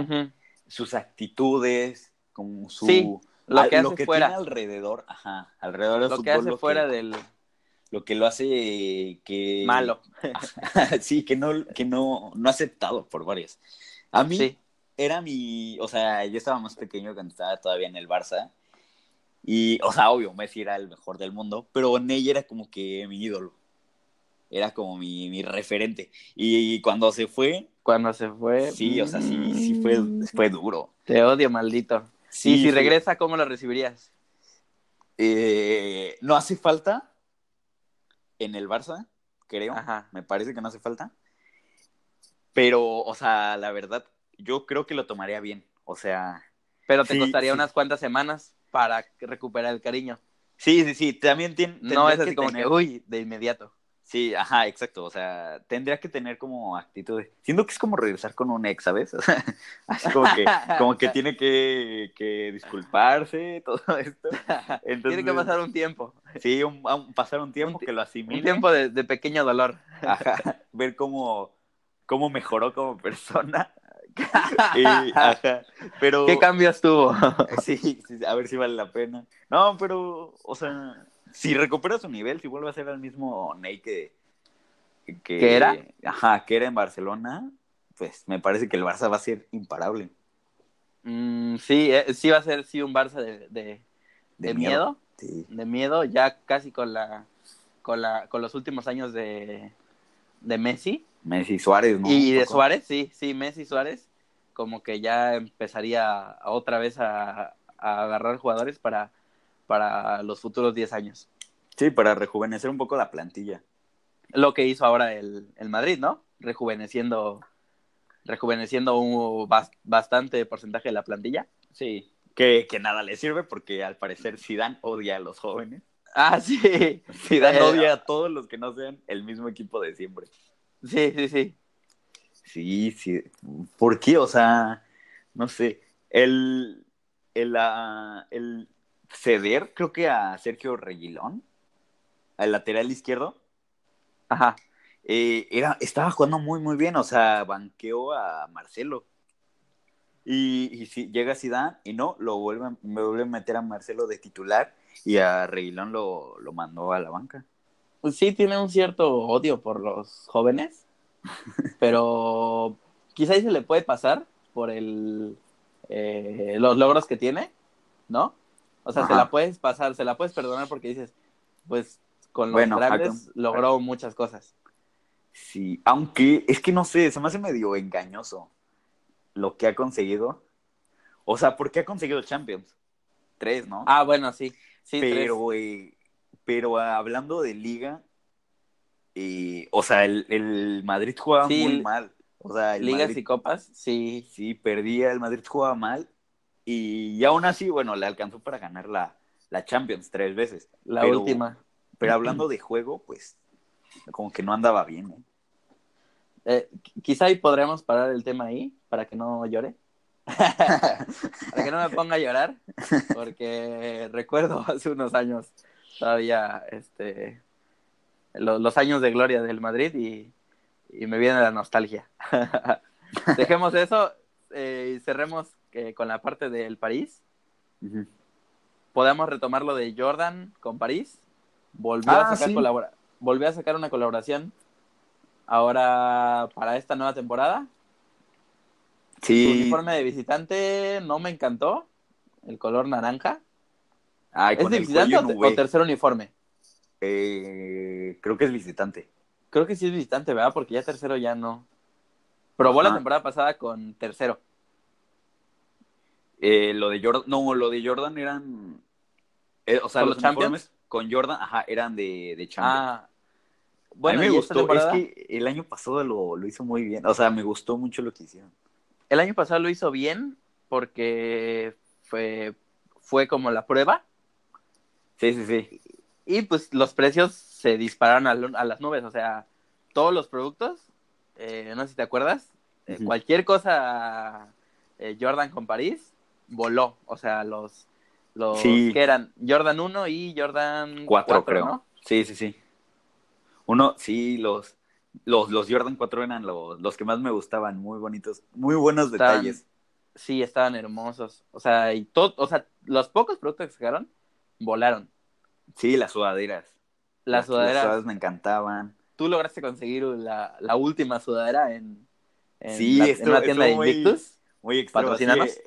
sus actitudes, como su... Sí, lo al- que hace fuera. tiene alrededor, ajá, alrededor del Lo que hace fuera del lo que lo hace que... malo. sí, que no, que no, no aceptado por varios. A mí Sí. era mi, o sea, yo estaba más pequeño cuando estaba todavía en el Barça. Y, o sea, obvio, Messi era el mejor del mundo, pero Ney era como que mi ídolo. Era como mi, mi referente. Y, cuando se fue, Cuando se fue. sí, o sea, sí, sí fue, fue duro. Te odio, maldito. Sí, y si sí. regresa, ¿cómo lo recibirías? Eh, no hace falta en el Barça, creo. Ajá. Me parece que no hace falta. Pero, o sea, la verdad, yo creo que lo tomaría bien. O sea, Pero te Sí, costaría unas cuantas semanas para recuperar el cariño. sí, sí, sí. También tiene. No es así como tener- que, uy, de inmediato. Sí, ajá, exacto. O sea, tendría que tener como actitud de... Siento que es como regresar con un ex, ¿sabes? O sea, así como que, como que tiene que, que disculparse, todo esto. Entonces, tiene que pasar un tiempo. Sí, un, pasar un tiempo que lo asimile. Un tiempo de, de, pequeño dolor. Ajá, ver cómo, cómo mejoró como persona. y, ajá, pero... ¿Qué cambios tuvo? sí, sí, a ver si vale la pena. No, pero, o sea si recupera su nivel, si vuelve a ser el mismo Ney que, que, era, ajá, que era en Barcelona, pues me parece que el Barça va a ser imparable. Mm, sí, eh, sí va a ser sí un Barça de, de, miedo, de miedo, ya casi con la con la con los últimos años de, de Messi. Messi Suárez, ¿no? Y de Suárez, sí, sí, Messi Suárez, como que ya empezaría otra vez a, a agarrar jugadores para para los futuros 10 años. Sí, para rejuvenecer un poco la plantilla. Lo que hizo ahora el, el Madrid, ¿no? Rejuveneciendo, rejuveneciendo un bastante porcentaje de la plantilla. Sí, que, que, nada le sirve porque al parecer Zidane odia a los jóvenes. Ah, sí. Zidane odia a todos los que no sean el mismo equipo de siempre. Sí, sí, sí. Sí, sí. ¿Por qué? O sea, no sé. El, el, uh, el, ceder, creo que a Sergio Reguilón, al lateral izquierdo. Ajá. Eh, era, estaba jugando muy, muy bien, o sea, banqueó a Marcelo. Y, si llega Zidane y no, lo vuelve, me vuelve a meter a Marcelo de titular y a Reguilón lo, lo mandó a la banca. Pues sí, tiene un cierto odio por los jóvenes, pero quizás se le puede pasar por el, eh, los logros que tiene, ¿no? O sea, se la puedes pasar, se la puedes perdonar porque dices, pues con los grandes logró muchas cosas. Sí, aunque es que no sé, se me hace medio engañoso lo que ha conseguido. O sea, ¿por qué ha conseguido Champions? Tres, ¿no? Ah, bueno, sí. sí pero, güey, pero hablando de liga, y, o sea, el, Madrid jugaba muy mal. O sea, Ligas y copas, sí. Sí, perdía, el Madrid jugaba mal y, aún así, bueno, le alcanzó para ganar la, la Champions tres veces. La última. Pero hablando de juego, pues como que no andaba bien. ¿eh? Eh, quizá ahí podremos parar el tema ahí para que no llore. para que no me ponga a llorar. Porque recuerdo hace unos años todavía este, los, años de gloria del Madrid y, y me viene la nostalgia. Dejemos eso eh, y cerremos con la parte del París. Podemos retomar lo de Jordan con París. Volvió, a ah, sacar volvió a sacar una colaboración ahora para esta nueva temporada. Sí. Su uniforme de visitante no me encantó. El color naranja. ¿Es de visitante o, tercer uniforme? Eh, creo que es visitante. Creo que sí es visitante, ¿verdad? Porque ya tercero ya no. Probó la temporada pasada con tercero. Eh, lo de Jordan, no, lo de Jordan eran, eh, o sea, los, los con Jordan, ajá, eran de, de Champions. Ah, bueno, a mí me gustó, es que el año pasado lo, lo hizo muy bien, o sea, me gustó mucho lo que hicieron. El año pasado lo hizo bien porque fue, fue como la prueba. Sí, sí, sí. Y pues los precios se dispararon a, las nubes, o sea, todos los productos, eh, no sé si te acuerdas, cualquier cosa Jordan con París voló. O sea, los, los que eran Jordan 1 y Jordan 4, creo. ¿no? Sí, sí, sí. Uno, sí, los, los, los Jordan 4 eran los, los que más me gustaban, muy bonitos, muy buenos detalles. Sí, estaban hermosos. O sea, y todo, o sea, los pocos productos que sacaron volaron. Sí, las sudaderas. Las, sudaderas. me encantaban. Tú lograste conseguir la, la última sudadera en, en, sí, en una tienda de Invictus. Muy, muy Patrocinanos.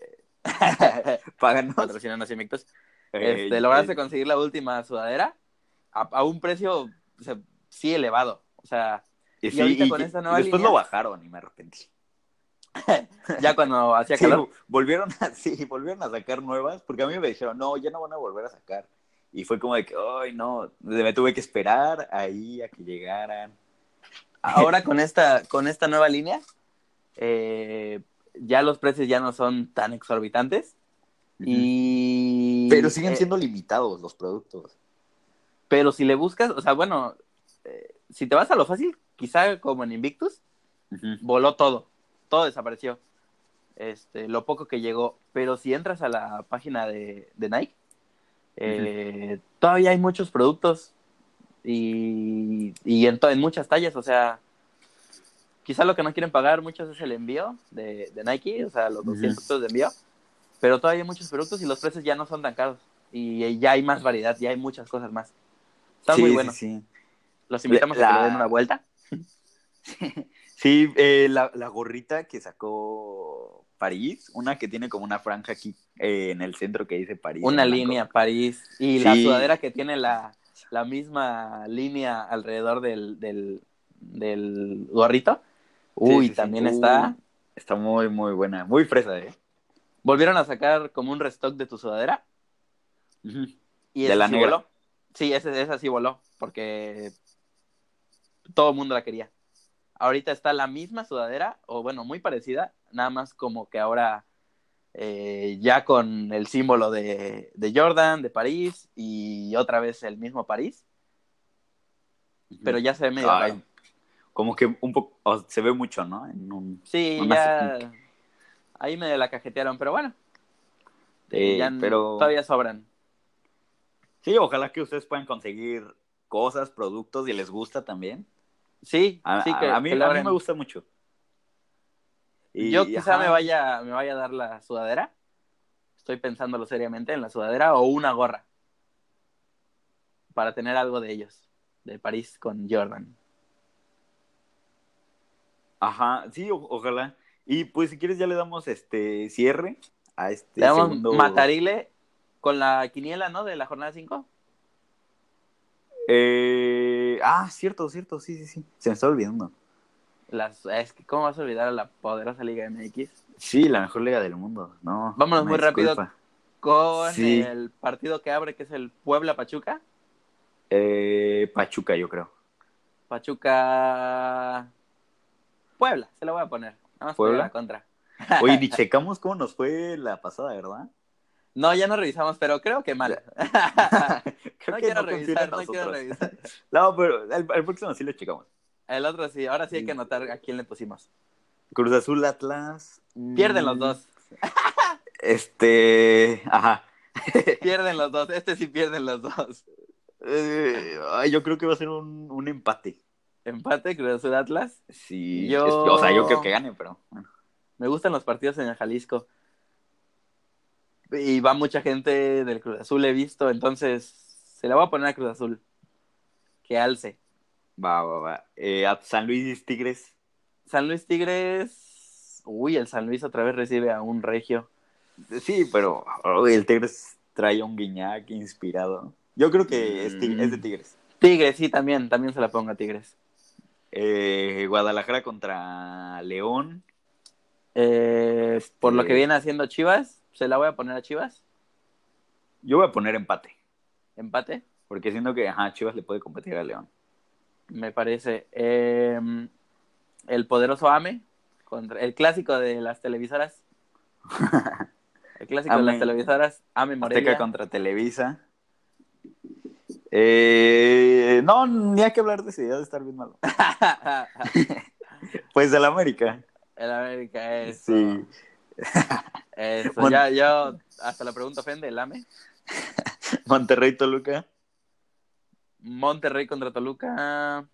Páganos. Patrocinanos Invictus. Eh, este, lograste conseguir la última sudadera a, un precio sí elevado. O sea, y, ahorita con esta nueva después lo bajaron y me arrepentí. ya cuando hacía calor. volvieron a, sí, volvieron a sacar nuevas, porque a mí me dijeron, no, ya no van a volver a sacar. Y fue como de que, ay, no, me tuve que esperar ahí a que llegaran. Ahora con esta, con esta nueva línea, eh, ya los precios ya no son tan exorbitantes. Y... Pero siguen eh, siendo limitados los productos. Pero si le buscas, o sea, bueno, eh, si te vas a lo fácil, quizá como en Invictus, voló todo, todo desapareció. Este, lo poco que llegó. Pero si entras a la página de, de Nike, eh, todavía hay muchos productos y, y en, en muchas tallas, o sea, quizá lo que no quieren pagar muchos es el envío de, de Nike, o sea, los Ujú. 200 pesos de envío, pero todavía hay muchos productos y los precios ya no son tan caros y ya hay más variedad, ya hay muchas cosas más. Está Sí, muy sí, bueno. Sí, Los invitamos a que le den una vuelta. Sí, eh, la, la gorrita que sacó París, una que tiene como una franja aquí eh, en el centro que dice París. Una línea París y la Sí. sudadera que tiene la, la misma línea alrededor del, del, del gorrito. Uy, sí, sí. también Uh, está. Está muy, muy buena. Muy fresa, ¿eh? Volvieron a sacar como un restock de tu sudadera y De la sí negra. voló. Sí, ese- esa sí voló porque todo el mundo la quería. Ahorita está la misma sudadera, o bueno, muy parecida, nada más como que ahora eh, ya con el símbolo de, de Jordan, de París, y otra vez el mismo París, pero ya se ve medio Ay. Como que un poco, o se ve mucho, ¿no? En un, Sí, ya ahí me la cajetearon, pero bueno, ya pero todavía sobran. sí, ojalá que ustedes puedan conseguir cosas, productos y les gusta también. Sí, A, sí, que, a mí, que a mí me gusta mucho. Y- Yo quizá ajá, me vaya, me vaya a dar la sudadera. Estoy pensándolo seriamente en la sudadera o una gorra. Para tener algo de ellos. De París con Jordan. Ajá, sí, o- ojalá. Y pues si quieres ya le damos este cierre a este Le damos segundo... Matarile con la quiniela, ¿no? De la jornada 5. Eh, Ah, cierto, cierto, sí, sí, sí. Se me está olvidando. Las, es que, ¿cómo vas a olvidar a la poderosa Liga MX? Sí, la mejor liga del mundo. No. Vámonos muy rápido. Con Sí. el partido que abre, que es el Puebla-Pachuca. Eh, Pachuca, yo creo. Pachuca. Puebla, se la voy a poner. Nada más ¿Puebla? contra. Oye, ni checamos cómo nos fue la pasada, ¿verdad? No, ya no revisamos, pero creo que mal. Creo no que quiero no revisar, no quiero revisar. No, pero el, el próximo sí lo checamos. El otro sí, ahora sí hay que anotar a quién le pusimos. Cruz Azul, Atlas. Pierden los mm, dos. Este. Ajá. Pierden los dos. Este sí pierden los dos. Eh, yo creo que va a ser un, un empate. Empate, Cruz Azul Atlas. Sí. Yo- es- o sea, yo creo que gane, pero. bueno. Me gustan los partidos en el Jalisco. Y va mucha gente del Cruz Azul, he visto. Entonces, se la voy a poner a Cruz Azul. Que alce. Va, va, va. Eh, a San Luis Tigres. San Luis Tigres. Uy, el San Luis otra vez recibe a un regio. Sí, pero oh, el Tigres trae un guiñac inspirado. Yo creo que es, Tig- Mm. es de Tigres. Tigres, sí, también. También se la pongo a Tigres. Eh, Guadalajara contra León. Eh, por lo que viene haciendo Chivas, se la voy a poner a Chivas. Yo voy a poner empate. Empate. Porque siento que ajá, Chivas le puede competir a León. me parece. Eh, el poderoso AME, contra el clásico de las televisoras. El clásico de las televisoras, AME Morelia. Azteca contra Televisa. Eh, no, ni hay que hablar de ese, ya de estar bien malo. Pues del América. el América, eso. Sí. Eso, Mon- ya, yo hasta la pregunta ofende, el AME. Monterrey Toluca. Monterrey contra Toluca.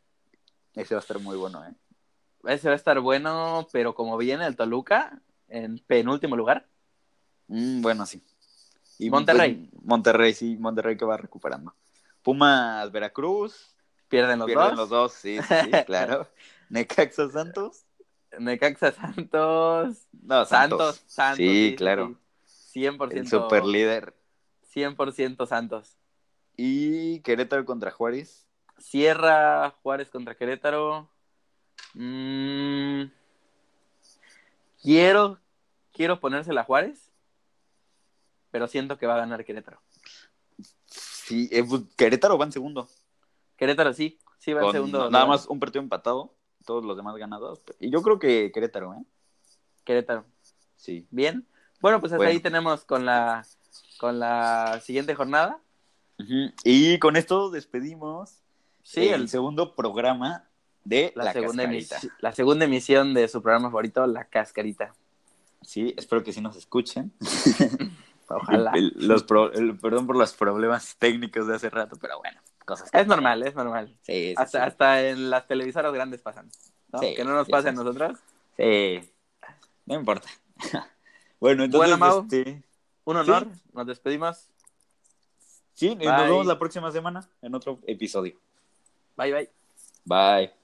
Ese va a estar muy bueno, ¿eh? Ese va a estar bueno, pero como viene el Toluca, en penúltimo lugar. Mm, bueno, sí. Y Monterrey. pues, Monterrey, sí, Monterrey que va recuperando. Pumas, Veracruz. Pierden los pierden dos. los dos, sí, sí, sí, claro. Necaxa Santos. Necaxa Santos. No, Santos, Santos. Sí, claro. sí. 100%. El super líder. 100% Santos. Y Querétaro contra Juárez. Sierra, Juárez contra Querétaro. Mm, quiero, quiero ponérsela a Juárez, pero siento que va a ganar Querétaro. Sí, eh, pues, Querétaro va en segundo. Querétaro sí, sí va en Con segundo. nada lugar. más un partido empatado. Todos los demás ganados. Y yo creo que Querétaro, ¿eh? Querétaro. Sí. Bien. Bueno, pues hasta Bueno. ahí tenemos con la, con la siguiente jornada. Ujú. Y con esto despedimos Sí, el, el- segundo programa de La, La, segunda Cascarita. la segunda emisión de su programa favorito, La Cascarita. Sí, espero que sí nos escuchen. Ojalá. El- los pro- el- perdón por los problemas técnicos de hace rato, pero bueno, cosas que Es normal, es normal. Sí, sí, Hasta, sí. hasta en las televisoras grandes pasan. que no nos pase a nosotros. Sí. No importa. bueno, entonces, Bueno, Mau. este, Un honor. Nos despedimos. sí, Bye. nos vemos la próxima semana en otro episodio. Bye, bye. Bye.